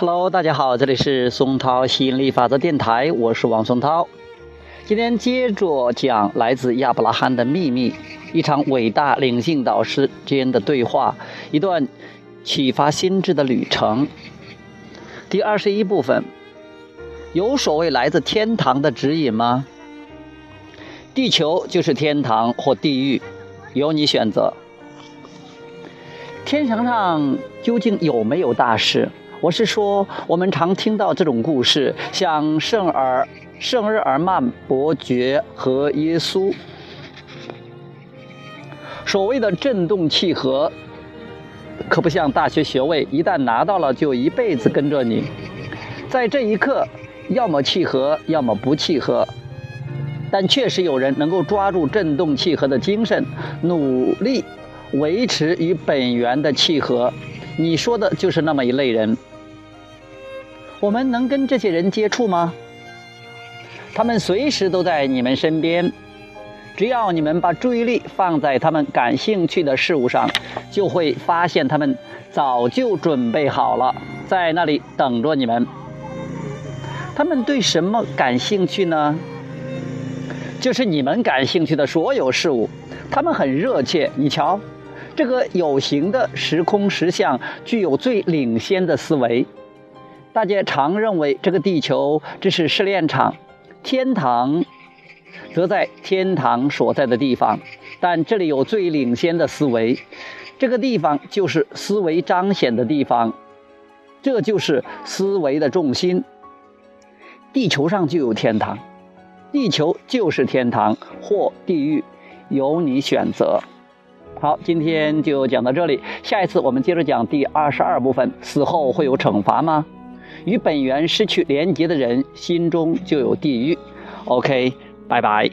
Hello，大家好，这里是松涛吸引力法则电台，我是王松涛。今天接着讲来自亚伯拉罕的秘密，一场伟大灵性导师间的对话，一段启发心智的旅程。第二十一部分，有所谓来自天堂的指引吗？地球就是天堂或地狱，由你选择。天堂上究竟有没有大事？我是说，我们常听到这种故事，像圣尔圣日耳曼伯爵和耶稣。所谓的振动契合，可不像大学学位，一旦拿到了就一辈子跟着你。在这一刻，要么契合，要么不契合。但确实有人能够抓住振动契合的精神，努力维持与本源的契合。你说的就是那么一类人。我们能跟这些人接触吗？他们随时都在你们身边，只要你们把注意力放在他们感兴趣的事物上，就会发现他们早就准备好了，在那里等着你们。他们对什么感兴趣呢？就是你们感兴趣的所有事物。他们很热切。你瞧，这个有形的时空实相具有最领先的思维。大家常认为这个地球只是试炼场，天堂则在天堂所在的地方。但这里有最领先的思维，这个地方就是思维彰显的地方，这就是思维的重心。地球上就有天堂，地球就是天堂或地狱，由你选择。好，今天就讲到这里，下一次我们接着讲第二十二部分：死后会有惩罚吗？与本源失去连结的人，心中就有地狱。OK，拜拜。